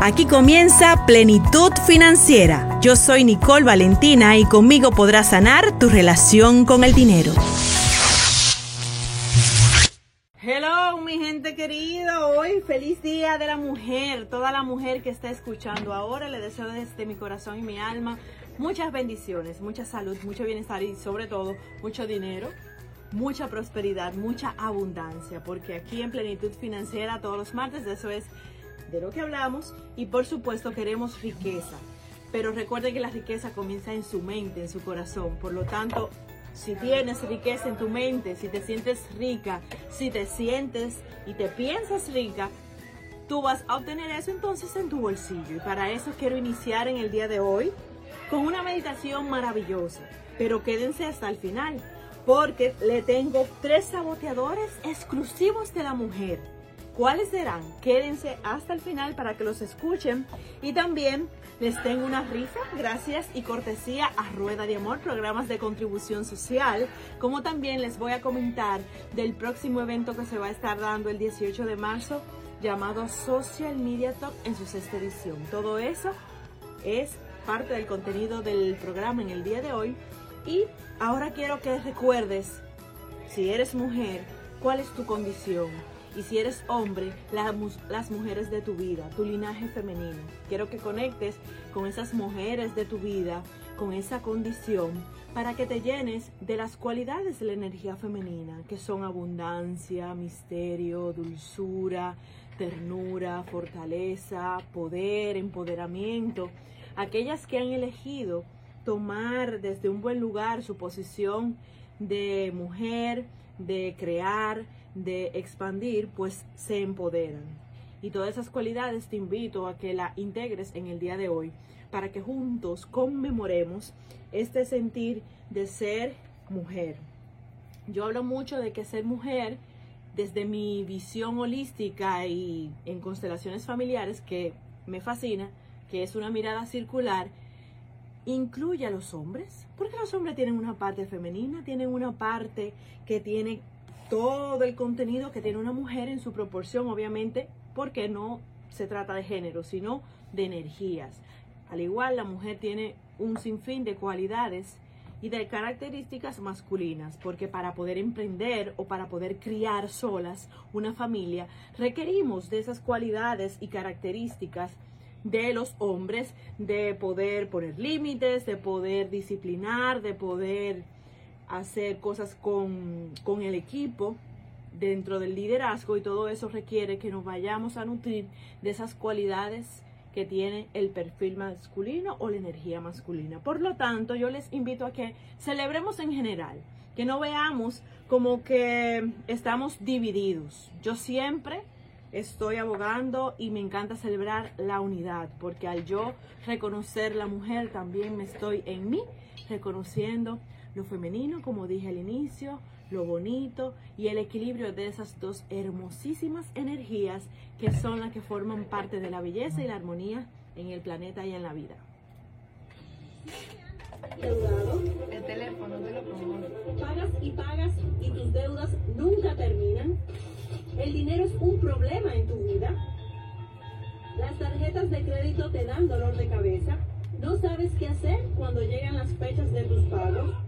Aquí comienza Plenitud Financiera. Yo soy Nicole Valentina y conmigo podrás sanar tu relación con el dinero. Hello, mi gente querida. Hoy feliz día de la mujer. Toda la mujer que está escuchando ahora, le deseo desde mi corazón y mi alma muchas bendiciones, mucha salud, mucho bienestar y sobre todo mucho dinero mucha prosperidad, mucha abundancia, porque aquí en Plenitud Financiera todos los martes eso es de lo que hablamos y por supuesto queremos riqueza. Pero recuerde que la riqueza comienza en su mente, en su corazón. Por lo tanto, si tienes riqueza en tu mente, si te sientes rica, si te sientes y te piensas rica, tú vas a obtener eso entonces en tu bolsillo. Y para eso quiero iniciar en el día de hoy con una meditación maravillosa. Pero quédense hasta el final porque le tengo tres saboteadores exclusivos de la mujer. ¿Cuáles serán? Quédense hasta el final para que los escuchen. Y también les tengo una rifa, gracias y cortesía a Rueda de Amor, programas de contribución social. Como también les voy a comentar del próximo evento que se va a estar dando el 18 de marzo, llamado Social Media Talk en su sexta edición. Todo eso es parte del contenido del programa en el día de hoy. Y ahora quiero que recuerdes, si eres mujer, cuál es tu condición. Y si eres hombre, las mujeres de tu vida, tu linaje femenino. Quiero que conectes con esas mujeres de tu vida, con esa condición, para que te llenes de las cualidades de la energía femenina, que son abundancia, misterio, dulzura, ternura, fortaleza, poder, empoderamiento. Aquellas que han elegido tomar desde un buen lugar su posición de mujer, de crear, de expandir, pues se empoderan. Y todas esas cualidades te invito a que la integres en el día de hoy para que juntos conmemoremos este sentir de ser mujer. Yo hablo mucho de que ser mujer desde mi visión holística y en constelaciones familiares que me fascina, que es una mirada circular, incluye a los hombres, porque los hombres tienen una parte femenina, tienen una parte que tiene todo el contenido que tiene una mujer en su proporción, obviamente, porque no se trata de género, sino de energías. Al igual, la mujer tiene un sinfín de cualidades y de características masculinas, porque para poder emprender o para poder criar solas una familia, requerimos de esas cualidades y características de los hombres de poder poner límites, de poder disciplinar, de poder hacer cosas con, con el equipo dentro del liderazgo y todo eso requiere que nos vayamos a nutrir de esas cualidades que tiene el perfil masculino o la energía masculina. Por lo tanto, yo les invito a que celebremos en general, que no veamos como que estamos divididos. Yo siempre estoy abogando y me encanta celebrar la unidad, porque al yo reconocer la mujer, también me estoy en mí reconociendo lo femenino, como dije al inicio, lo bonito y el equilibrio de esas dos hermosísimas energías que son las que forman parte de la belleza y la armonía en el planeta y en la vida. El teléfono te lo pongo. Pagas y pagas y tus deudas nunca terminan. El dinero es un problema en tu vida. Las tarjetas de crédito te dan dolor de cabeza. No sabes qué hacer cuando llegan las fechas de tus pagos.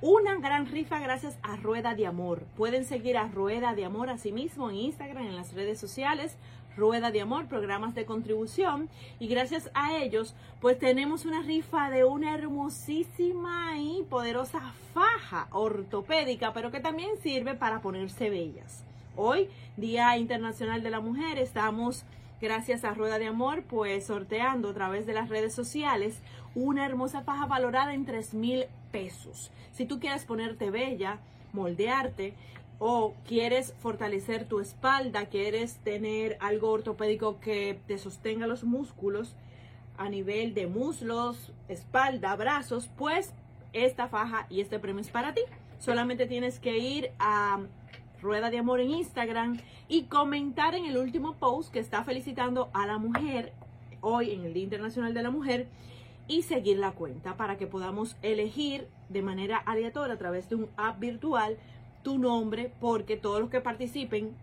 una gran rifa gracias a Rueda de Amor. Pueden seguir a Rueda de Amor mismo en Instagram, en las redes sociales, Rueda de Amor, programas de contribución. Y gracias a ellos, pues tenemos una rifa de una hermosísima y poderosa faja ortopédica, pero que también sirve para ponerse bellas. Hoy, Día Internacional de la Mujer, estamos gracias a Rueda de Amor, pues sorteando a través de las redes sociales una hermosa faja valorada en 3 mil pesos. Si tú quieres ponerte bella, moldearte o quieres fortalecer tu espalda, quieres tener algo ortopédico que te sostenga los músculos, a nivel de muslos, espalda, brazos, pues esta faja y este premio es para ti. Solamente tienes que ir a Rueda de Amor en Instagram y comentar en el último post que está felicitando a la mujer hoy en el Día Internacional de la Mujer y seguir la cuenta para que podamos elegir de manera aleatoria a través de un app virtual tu nombre porque todos los que participen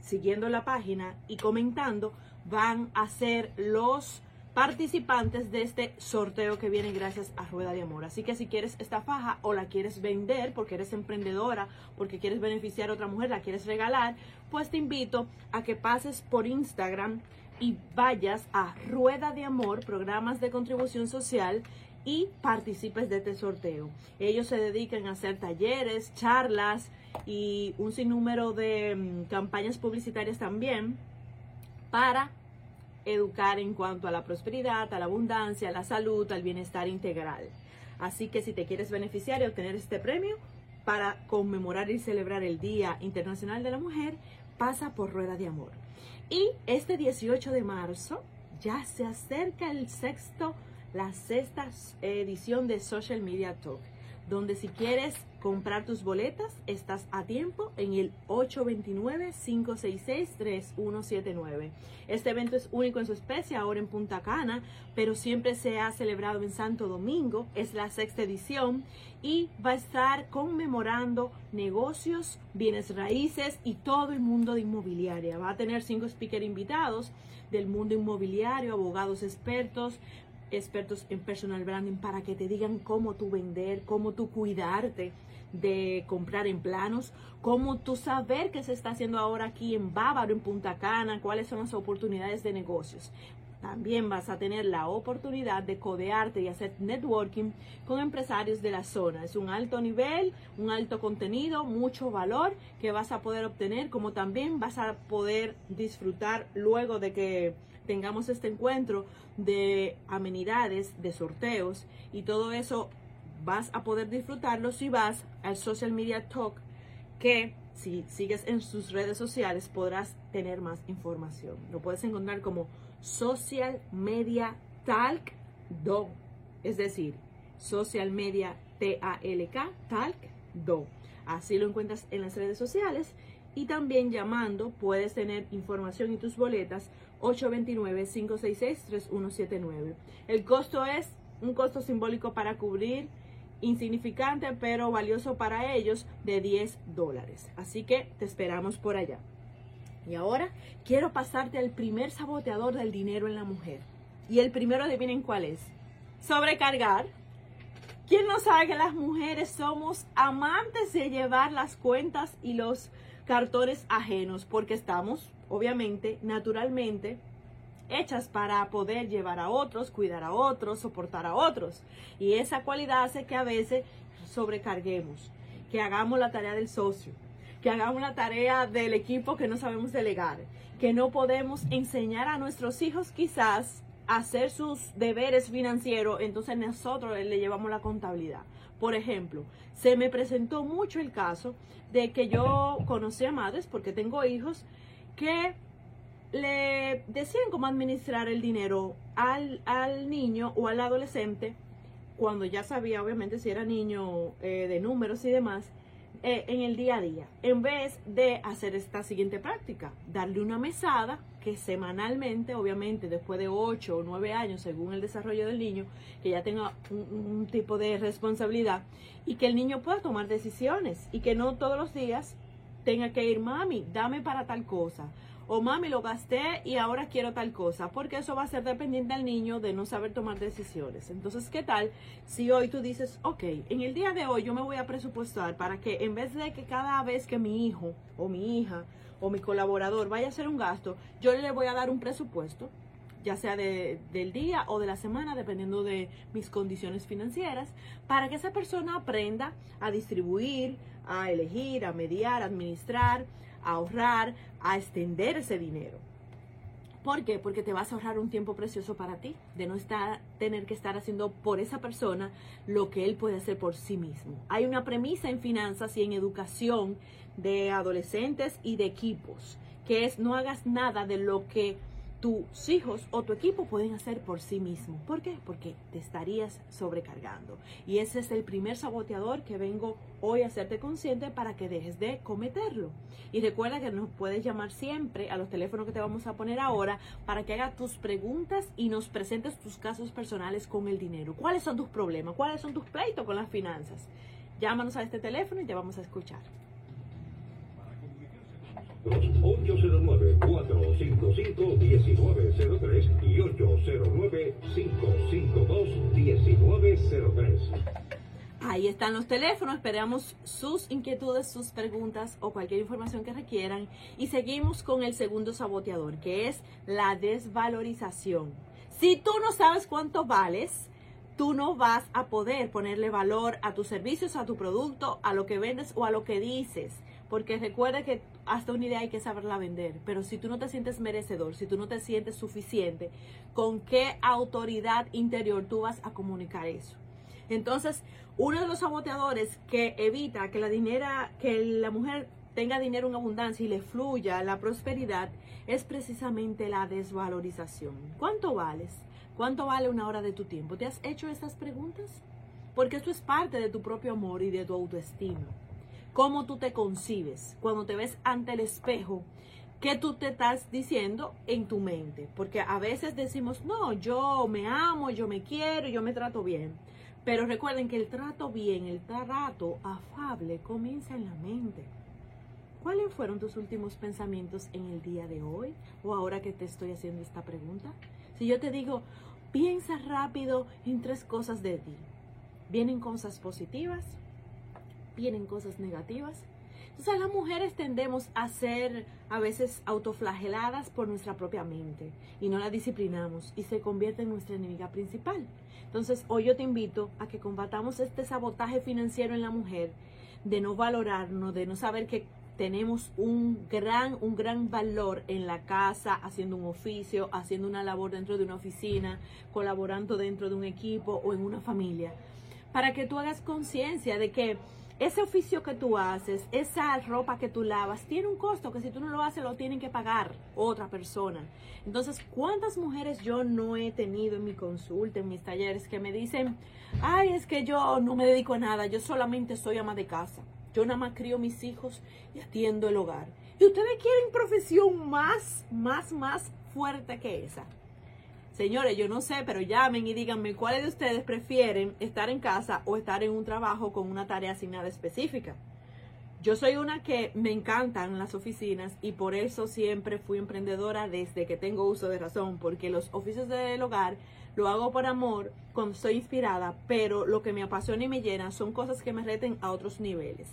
siguiendo la página y comentando van a ser los participantes de este sorteo que viene gracias a Rueda de Amor. Así que si quieres esta faja o la quieres vender porque eres emprendedora, porque quieres beneficiar a otra mujer, la quieres regalar, pues te invito a que pases por Instagram y vayas a Rueda de Amor, programas de contribución social y participes de este sorteo. Ellos se dedican a hacer talleres, charlas y un sinnúmero de mm, campañas publicitarias también para educar en cuanto a la prosperidad, a la abundancia, a la salud, al bienestar integral. Así que si te quieres beneficiar y obtener este premio para conmemorar y celebrar el Día Internacional de la Mujer, pasa por Rueda de Amor. Y este 18 de marzo ya se acerca el sexto, la sexta edición de Social Media Talk donde si quieres comprar tus boletas, estás a tiempo en el 829-566-3179. Este evento es único en su especie, ahora en Punta Cana, pero siempre se ha celebrado en Santo Domingo, es la sexta edición y va a estar conmemorando negocios, bienes raíces y todo el mundo de inmobiliaria. Va a tener cinco speakers invitados del mundo inmobiliario, abogados expertos, expertos en personal branding para que te digan cómo tú vender, cómo tú cuidarte de comprar en planos, cómo tú saber qué se está haciendo ahora aquí en Bávaro, en Punta Cana, cuáles son las oportunidades de negocios. También vas a tener la oportunidad de codearte y hacer networking con empresarios de la zona. Es un alto nivel, un alto contenido, mucho valor que vas a poder obtener, como también vas a poder disfrutar luego de que tengamos este encuentro de amenidades, de sorteos y todo eso vas a poder disfrutarlo si vas al Social Media Talk que si sigues en sus redes sociales podrás tener más información. Lo puedes encontrar como Social Media Talk Do, es decir, Social Media T-A-L-K Talk Do. Así lo encuentras en las redes sociales y también llamando puedes tener información y tus boletas 829-566-3179. El costo es un costo simbólico para cubrir, insignificante pero valioso para ellos, de 10 dólares. Así que te esperamos por allá. Y ahora quiero pasarte al primer saboteador del dinero en la mujer. Y el primero, adivinen cuál es. Sobrecargar. ¿Quién no sabe que las mujeres somos amantes de llevar las cuentas y los cartones ajenos? Porque estamos obviamente, naturalmente, hechas para poder llevar a otros, cuidar a otros, soportar a otros. Y esa cualidad hace que a veces sobrecarguemos, que hagamos la tarea del socio, que hagamos la tarea del equipo que no sabemos delegar, que no podemos enseñar a nuestros hijos quizás a hacer sus deberes financieros, entonces nosotros le llevamos la contabilidad. Por ejemplo, se me presentó mucho el caso de que yo conocí a madres, porque tengo hijos, que le decían cómo administrar el dinero al, niño o al adolescente, cuando ya sabía obviamente si era niño eh, de números y demás, eh, en el día a día, en vez de hacer esta siguiente práctica, darle una mesada que semanalmente, obviamente después de 8 o 9 años, según el desarrollo del niño, que ya tenga un tipo de responsabilidad y que el niño pueda tomar decisiones y que no todos los días tenga que ir, mami, dame para tal cosa. O mami, lo gasté y ahora quiero tal cosa. Porque eso va a ser dependiente del niño de no saber tomar decisiones. Entonces, ¿qué tal si hoy tú dices, ok, en el día de hoy yo me voy a presupuestar para que en vez de que cada vez que mi hijo o mi hija o mi colaborador vaya a hacer un gasto, yo le voy a dar un presupuesto ya sea de, del día o de la semana, dependiendo de mis condiciones financieras, para que esa persona aprenda a distribuir, a elegir, a mediar, a administrar, a ahorrar, a extender ese dinero. ¿Por qué? Porque te vas a ahorrar un tiempo precioso para ti, de no estar, tener que estar haciendo por esa persona lo que él puede hacer por sí mismo. Hay una premisa en finanzas y en educación de adolescentes y de equipos, que es no hagas nada de lo que tus hijos o tu equipo pueden hacer por sí mismo. ¿Por qué? Porque te estarías sobrecargando. Y ese es el primer saboteador que vengo hoy a hacerte consciente para que dejes de cometerlo. Y recuerda que nos puedes llamar siempre a los teléfonos que te vamos a poner ahora para que hagas tus preguntas y nos presentes tus casos personales con el dinero. ¿Cuáles son tus problemas? ¿Cuáles son tus pleitos con las finanzas? Llámanos a este teléfono y te vamos a escuchar. 809-455-1903 y 809-552-1903. Ahí están los teléfonos, esperamos sus inquietudes, sus preguntas o cualquier información que requieran. Y seguimos con el segundo saboteador, que es la desvalorización. Si tú no sabes cuánto vales, tú no vas a poder ponerle valor a tus servicios, a tu producto, a lo que vendes o a lo que dices. Porque recuerda que hasta una idea hay que saberla vender. Pero si tú no te sientes merecedor, si tú no te sientes suficiente, ¿con qué autoridad interior tú vas a comunicar eso? Entonces, uno de los saboteadores que evita que la, dinera, que la mujer tenga dinero en abundancia y le fluya la prosperidad es precisamente la desvalorización. ¿Cuánto vales? ¿Cuánto vale una hora de tu tiempo? ¿Te has hecho estas preguntas? Porque esto es parte de tu propio amor y de tu autoestima cómo tú te concibes cuando te ves ante el espejo, qué tú te estás diciendo en tu mente. Porque a veces decimos, no, yo me amo, yo me quiero, yo me trato bien. Pero recuerden que el trato bien, el trato afable comienza en la mente. ¿Cuáles fueron tus últimos pensamientos en el día de hoy o ahora que te estoy haciendo esta pregunta? Si yo te digo, piensa rápido en tres cosas de ti. ¿Vienen cosas positivas? Vienen cosas negativas. Entonces las mujeres tendemos a ser a veces autoflageladas por nuestra propia mente y no la disciplinamos y se convierte en nuestra enemiga principal. Entonces hoy yo te invito a que combatamos este sabotaje financiero en la mujer de no valorarnos, de no saber que tenemos un gran, un gran valor en la casa, haciendo un oficio, haciendo una labor dentro de una oficina, colaborando dentro de un equipo o en una familia. Para que tú hagas conciencia de que ese oficio que tú haces, esa ropa que tú lavas, tiene un costo que si tú no lo haces lo tienen que pagar otra persona. Entonces, ¿cuántas mujeres yo no he tenido en mi consulta, en mis talleres, que me dicen, ay, es que yo no me dedico a nada, yo solamente soy ama de casa, yo nada más crío mis hijos y atiendo el hogar. Y ustedes quieren profesión más, más, más fuerte que esa. Señores, yo no sé, pero llamen y díganme cuáles de ustedes prefieren estar en casa o estar en un trabajo con una tarea asignada específica. Yo soy una que me encantan las oficinas y por eso siempre fui emprendedora desde que tengo uso de razón, porque los oficios del hogar lo hago por amor, cuando estoy inspirada, pero lo que me apasiona y me llena son cosas que me reten a otros niveles.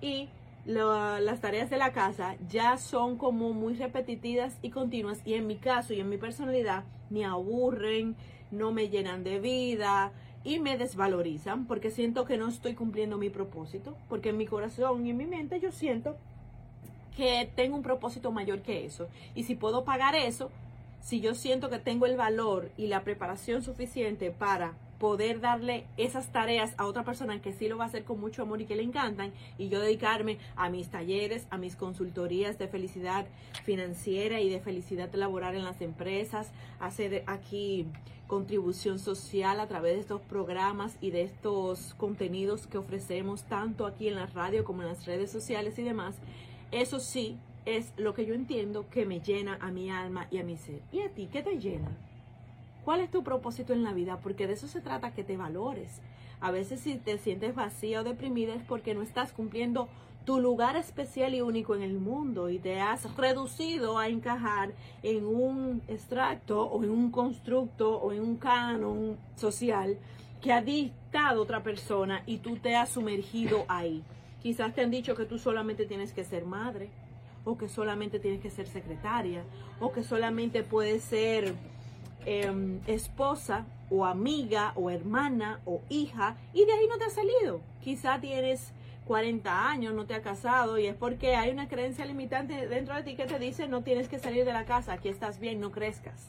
Y las tareas de la casa ya son como muy repetitivas y continuas y en mi caso y en mi personalidad me aburren, no me llenan de vida y me desvalorizan porque siento que no estoy cumpliendo mi propósito, porque en mi corazón y en mi mente yo siento que tengo un propósito mayor que eso. Y si puedo pagar eso, si yo siento que tengo el valor y la preparación suficiente para poder darle esas tareas a otra persona que sí lo va a hacer con mucho amor y que le encantan y yo dedicarme a mis talleres, a mis consultorías de felicidad financiera y de felicidad laboral en las empresas, hacer aquí contribución social a través de estos programas y de estos contenidos que ofrecemos tanto aquí en la radio como en las redes sociales y demás. Eso sí es lo que yo entiendo que me llena a mi alma y a mi ser. ¿Y a ti qué te llena? ¿Cuál es tu propósito en la vida? Porque de eso se trata, que te valores. A veces si te sientes vacía o deprimida es porque no estás cumpliendo tu lugar especial y único en el mundo y te has reducido a encajar en un extracto o en un constructo o en un canon social que ha dictado otra persona y tú te has sumergido ahí. Quizás te han dicho que tú solamente tienes que ser madre o que solamente tienes que ser secretaria o que solamente puedes ser Em, esposa o amiga o hermana o hija y de ahí no te has salido. Quizá tienes 40 años, no te has casado y es porque hay una creencia limitante dentro de ti que te dice no tienes que salir de la casa, aquí estás bien, no crezcas.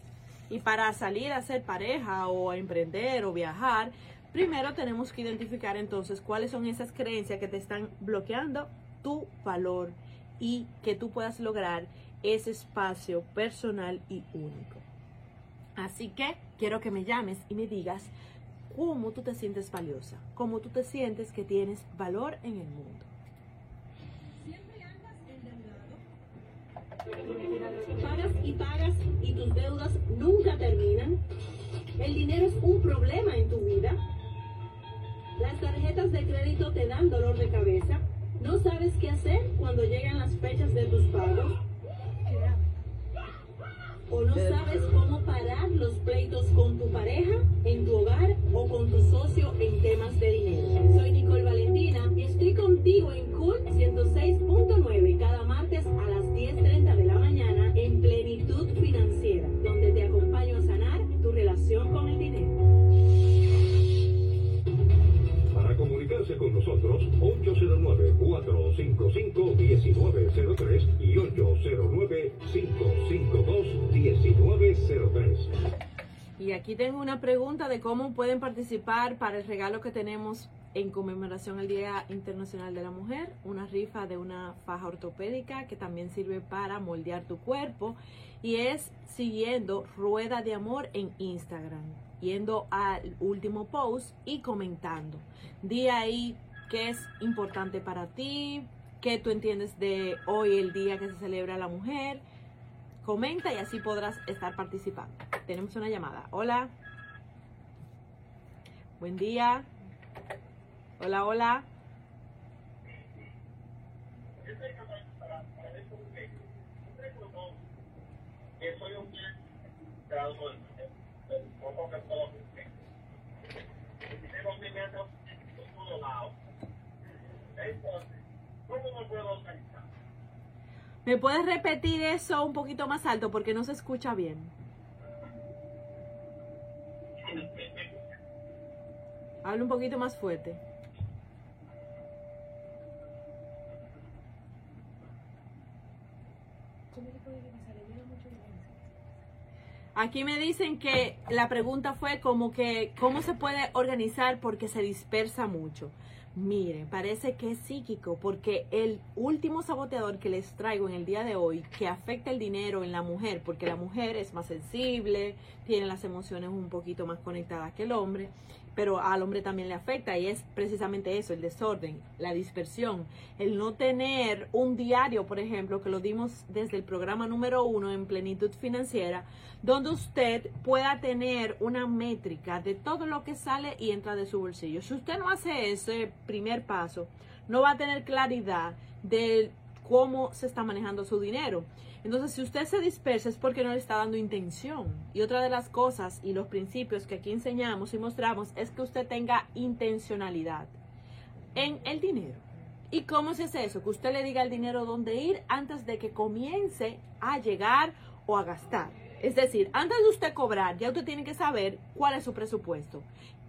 Y para salir a ser pareja o a emprender o viajar, primero tenemos que identificar entonces cuáles son esas creencias que te están bloqueando tu valor y que tú puedas lograr ese espacio personal y único. Así que quiero que me llames y me digas cómo tú te sientes valiosa, cómo tú te sientes que tienes valor en el mundo. Pagas y pagas y tus deudas nunca terminan. El dinero es un problema en tu vida. Las tarjetas de crédito te dan dolor de cabeza. No sabes qué hacer cuando llegan las fechas de tus pagos. O no sabes cómo parar los pleitos con tu pareja, en tu hogar o con tu socio en temas de dinero. Soy Nicole Valentina y estoy contigo en Cool 106.9 cada martes a las 10.30 de la mañana en Plenitud Financiera, donde te acompaño a sanar tu relación con el dinero. Para comunicarse con nosotros, 809-455-1903 y 809-552-1903. Y aquí tengo una pregunta de cómo pueden participar para el regalo que tenemos en conmemoración al Día Internacional de la Mujer, una rifa de una faja ortopédica que también sirve para moldear tu cuerpo y es siguiendo Rueda de Amor en Instagram, yendo al último post y comentando. Di ahí qué es importante para ti, qué tú entiendes de hoy el día que se celebra la mujer. Comenta y así podrás estar participando. Tenemos una llamada. Hola. Buen día. Hola, hola. Entonces, ¿cómo me puedo organizar? ¿Me puedes repetir eso un poquito más alto porque no se escucha bien? Habla un poquito más fuerte. Aquí me dicen que la pregunta fue como que cómo se puede organizar porque se dispersa mucho. Miren, parece que es psíquico porque el último saboteador que les traigo en el día de hoy que afecta el dinero en la mujer, porque la mujer es más sensible, tiene las emociones un poquito más conectadas que el hombre, pero al hombre también le afecta y es precisamente eso, el desorden, la dispersión, el no tener un diario, por ejemplo, que lo dimos desde el programa número uno en plenitud financiera, donde usted pueda tener una métrica de todo lo que sale y entra de su bolsillo. Si usted no hace ese primer paso, no va a tener claridad de cómo se está manejando su dinero. Entonces, si usted se dispersa es porque no le está dando intención. Y otra de las cosas y los principios que aquí enseñamos y mostramos es que usted tenga intencionalidad en el dinero. ¿Y cómo se hace eso? Que usted le diga al dinero dónde ir antes de que comience a llegar o a gastar. Es decir, antes de usted cobrar, ya usted tiene que saber cuál es su presupuesto,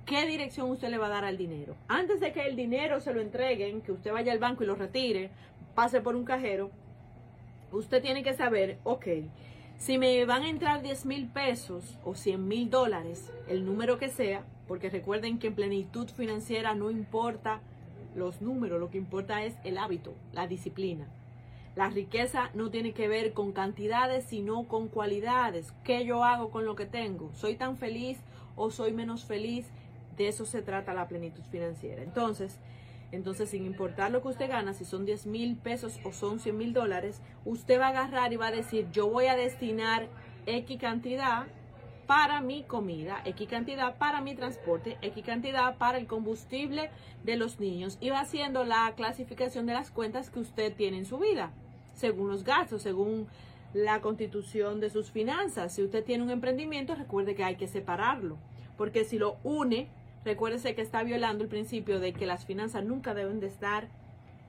qué dirección usted le va a dar al dinero. Antes de que el dinero se lo entreguen, que usted vaya al banco y lo retire, pase por un cajero, usted tiene que saber, ok, si me van a entrar 10 mil pesos o 100 mil dólares, el número que sea, porque recuerden que en plenitud financiera no importa los números, lo que importa es el hábito, la disciplina. La riqueza no tiene que ver con cantidades, sino con cualidades. ¿Qué yo hago con lo que tengo? ¿Soy tan feliz o soy menos feliz? De eso se trata la plenitud financiera. Entonces, entonces, sin importar lo que usted gana, si son 10 mil pesos o son 100 mil dólares, usted va a agarrar y va a decir, yo voy a destinar X cantidad para mi comida, X cantidad para mi transporte, X cantidad para el combustible de los niños. Y va haciendo la clasificación de las cuentas que usted tiene en su vida, según los gastos, según la constitución de sus finanzas. Si usted tiene un emprendimiento, recuerde que hay que separarlo, porque si lo une, Recuérdese que está violando el principio de que las finanzas nunca deben de estar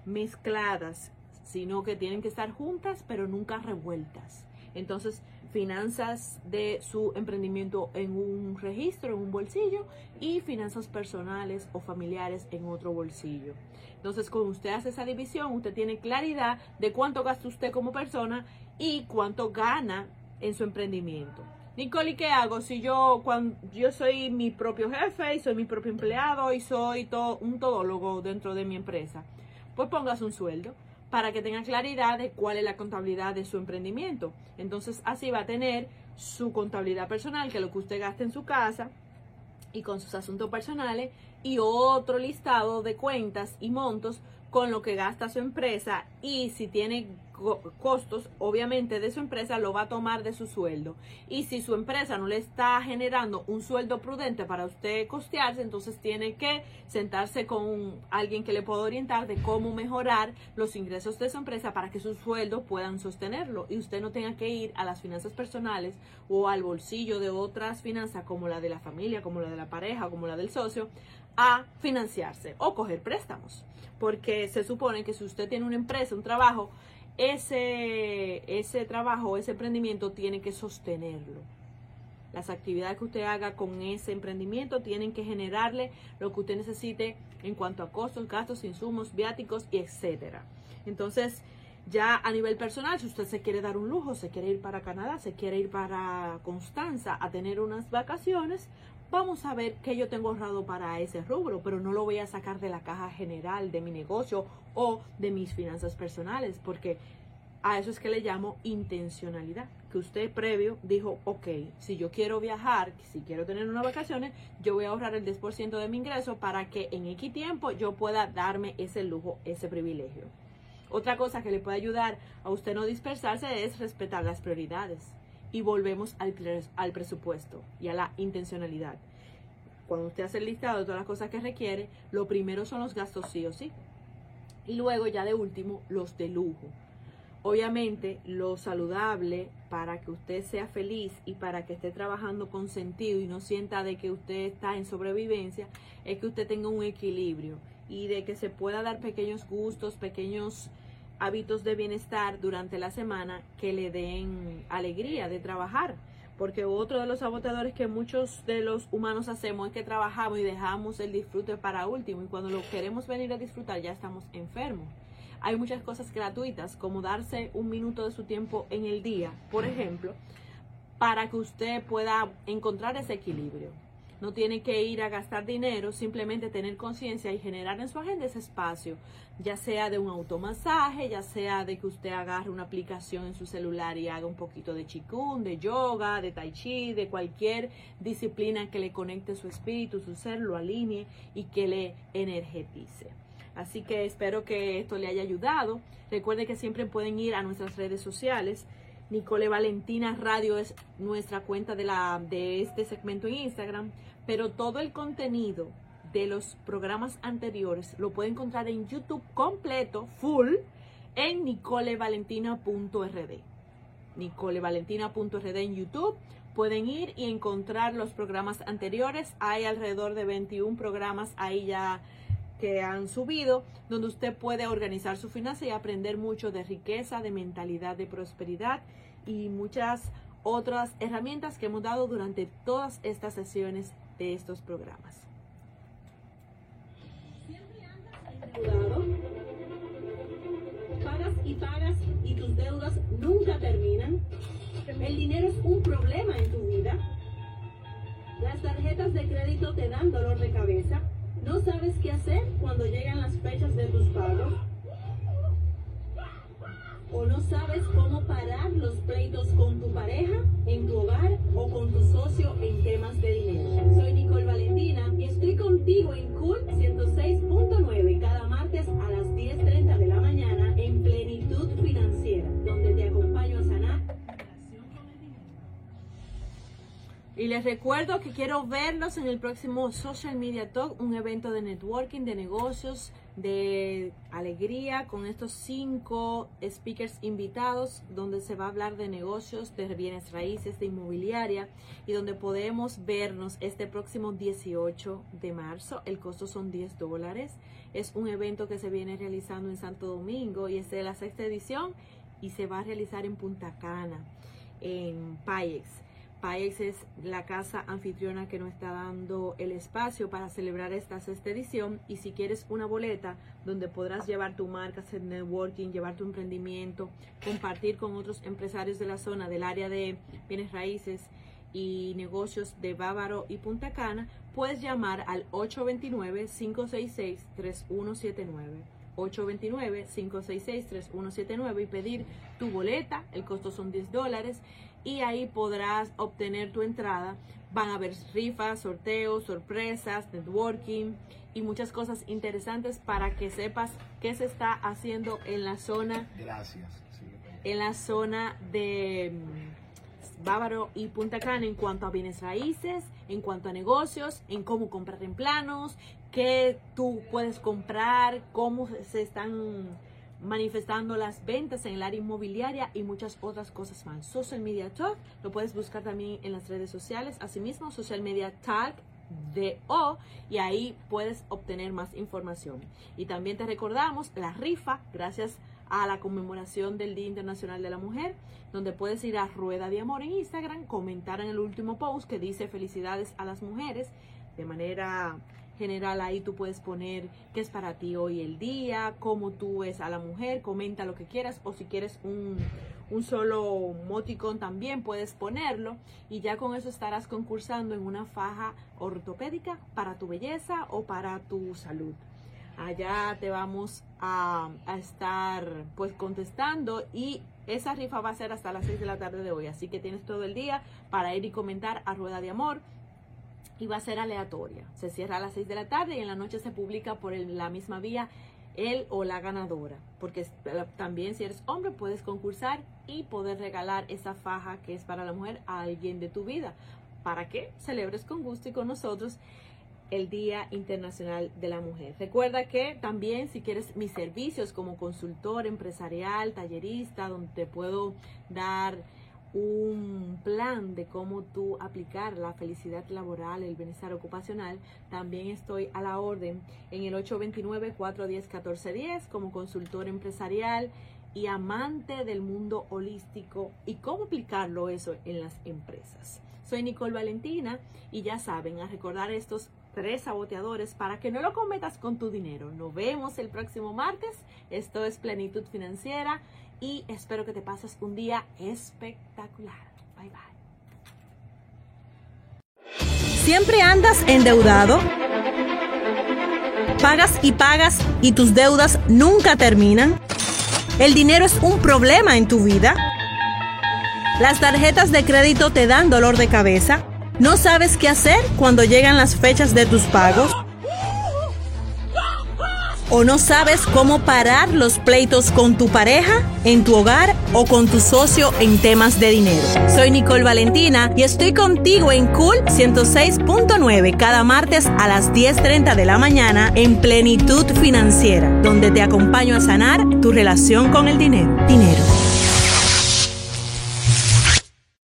mezcladas, sino que tienen que estar juntas, pero nunca revueltas. Entonces, finanzas de su emprendimiento en un registro, en un bolsillo, y finanzas personales o familiares en otro bolsillo. Entonces, cuando usted hace esa división, usted tiene claridad de cuánto gasta usted como persona y cuánto gana en su emprendimiento. Nicole, ¿y qué hago si yo cuando yo soy mi propio jefe y soy mi propio empleado y soy todo, un todólogo dentro de mi empresa? Pues pongas un sueldo. para que tenga claridad de cuál es la contabilidad de su emprendimiento. Entonces así va a tener su contabilidad personal, que es lo que usted gasta en su casa y con sus asuntos personales, y otro listado de cuentas y montos con lo que gasta su empresa y si tiene costos, obviamente, de su empresa, lo va a tomar de su sueldo. Y si su empresa no le está generando un sueldo prudente para usted costearse, entonces tiene que sentarse con alguien que le pueda orientar de cómo mejorar los ingresos de su empresa para que sus sueldos puedan sostenerlo y usted no tenga que ir a las finanzas personales o al bolsillo de otras finanzas como la de la familia, como la de la pareja, como la del socio, a financiarse o coger préstamos. Porque se supone que si usted tiene una empresa, un trabajo, ese, ese trabajo, ese emprendimiento tiene que sostenerlo. Las actividades que usted haga con ese emprendimiento tienen que generarle lo que usted necesite en cuanto a costos, gastos, insumos, viáticos etcétera. Entonces, ya a nivel personal, si usted se quiere dar un lujo, se quiere ir para Canadá, se quiere ir para Constanza a tener unas vacaciones, vamos a ver qué yo tengo ahorrado para ese rubro, pero no lo voy a sacar de la caja general de mi negocio o de mis finanzas personales, porque a eso es que le llamo intencionalidad, que usted previo dijo, ok, si yo quiero viajar, si quiero tener unas vacaciones, yo voy a ahorrar el 10% de mi ingreso para que en X tiempo yo pueda darme ese lujo, ese privilegio. Otra cosa que le puede ayudar a usted no dispersarse es respetar las prioridades. Y volvemos al, al presupuesto y a la intencionalidad. Cuando usted hace el listado de todas las cosas que requiere, lo primero son los gastos sí o sí. Y luego ya de último, los de lujo. Obviamente, lo saludable para que usted sea feliz y para que esté trabajando con sentido y no sienta de que usted está en sobrevivencia, es que usted tenga un equilibrio y de que se pueda dar pequeños gustos, pequeños hábitos de bienestar durante la semana que le den alegría de trabajar. Porque otro de los sabotadores que muchos de los humanos hacemos es que trabajamos y dejamos el disfrute para último y cuando lo queremos venir a disfrutar ya estamos enfermos. Hay muchas cosas gratuitas como darse un minuto de su tiempo en el día, por ejemplo, para que usted pueda encontrar ese equilibrio no tiene que ir a gastar dinero, simplemente tener conciencia y generar en su agenda ese espacio, ya sea de un automasaje, ya sea de que usted agarre una aplicación en su celular y haga un poquito de chikun, de yoga, de tai chi, de cualquier disciplina que le conecte su espíritu, su ser, lo alinee y que le energetice. Así que espero que esto le haya ayudado. Recuerde que siempre pueden ir a nuestras redes sociales. Nicole Valentina Radio es nuestra cuenta de, la, de este segmento en Instagram pero todo el contenido de los programas anteriores lo puede encontrar en YouTube completo, full, en nicolevalentina.rd. Nicolevalentina.rd en YouTube. Pueden ir y encontrar los programas anteriores. Hay alrededor de 21 programas ahí ya que han subido, donde usted puede organizar su finanza y aprender mucho de riqueza, de mentalidad de prosperidad y muchas otras herramientas que hemos dado durante todas estas sesiones de estos programas. Pagas y pagas y tus deudas nunca terminan. El dinero es un problema en tu vida. Las tarjetas de crédito te dan dolor de cabeza. No sabes qué hacer cuando llegan las fechas de tus pagos o no sabes cómo parar los pleitos con tu pareja, en tu hogar o con tu socio en temas de dinero. Recuerdo que quiero verlos en el próximo Social Media Talk, un evento de networking, de negocios, de alegría con estos cinco speakers invitados donde se va a hablar de negocios, de bienes raíces, de inmobiliaria y donde podemos vernos este próximo 18 de marzo. El costo son 10 dólares. Es un evento que se viene realizando en Santo Domingo y es de la sexta edición y se va a realizar en Punta Cana, en Payex. Paex es la casa anfitriona que nos está dando el espacio para celebrar esta sexta edición y si quieres una boleta donde podrás llevar tu marca, hacer networking, llevar tu emprendimiento, compartir con otros empresarios de la zona del área de bienes raíces y negocios de Bávaro y Punta Cana, puedes llamar al 829-566-3179. 829-566-3179 y pedir tu boleta. El costo son 10 dólares y ahí podrás obtener tu entrada. Van a haber rifas, sorteos, sorpresas, networking y muchas cosas interesantes para que sepas qué se está haciendo en la zona. Gracias. Sí. En la zona de mm, Bávaro y Punta Cana en cuanto a bienes raíces, en cuanto a negocios, en cómo comprar en planos, qué tú puedes comprar, cómo se están manifestando las ventas en el área inmobiliaria y muchas otras cosas más. Social Media Talk lo puedes buscar también en las redes sociales. Asimismo, Social Media Talk de O y ahí puedes obtener más información. Y también te recordamos la rifa, gracias a la conmemoración del Día Internacional de la Mujer, donde puedes ir a Rueda de Amor en Instagram, comentar en el último post que dice felicidades a las mujeres de manera general ahí tú puedes poner qué es para ti hoy el día, cómo tú ves a la mujer, comenta lo que quieras o si quieres un, un solo moticón también puedes ponerlo y ya con eso estarás concursando en una faja ortopédica para tu belleza o para tu salud. Allá te vamos a, a estar pues contestando y esa rifa va a ser hasta las 6 de la tarde de hoy, así que tienes todo el día para ir y comentar a Rueda de Amor y va a ser aleatoria. Se cierra a las 6 de la tarde y en la noche se publica por la misma vía él o la ganadora. Porque es- también si eres hombre puedes concursar y poder regalar esa faja que es para la mujer a alguien de tu vida. Para que celebres con gusto y con nosotros el Día Internacional de la Mujer. Recuerda que también si quieres mis servicios como consultor empresarial, tallerista, donde te puedo dar un plan de cómo tú aplicar la felicidad laboral, el bienestar ocupacional, también estoy a la orden en el 829-410-1410 como consultor empresarial y amante del mundo holístico y cómo aplicarlo eso en las empresas. Soy Nicole Valentina y ya saben, a recordar estos tres saboteadores para que no lo cometas con tu dinero. Nos vemos el próximo martes. Esto es Plenitud Financiera y espero que te pases un día espectacular. Bye bye. ¿Siempre andas endeudado? ¿Pagas y pagas y tus deudas nunca terminan? ¿El dinero es un problema en tu vida? ¿Las tarjetas de crédito te dan dolor de cabeza? ¿No sabes qué hacer cuando llegan las fechas de tus pagos? ¿O no sabes cómo parar los pleitos con tu pareja, en tu hogar o con tu socio en temas de dinero? Soy Nicole Valentina y estoy contigo en Cool 106.9 cada martes a las 10.30 de la mañana en Plenitud Financiera, donde te acompaño a sanar tu relación con el dinero. Dinero.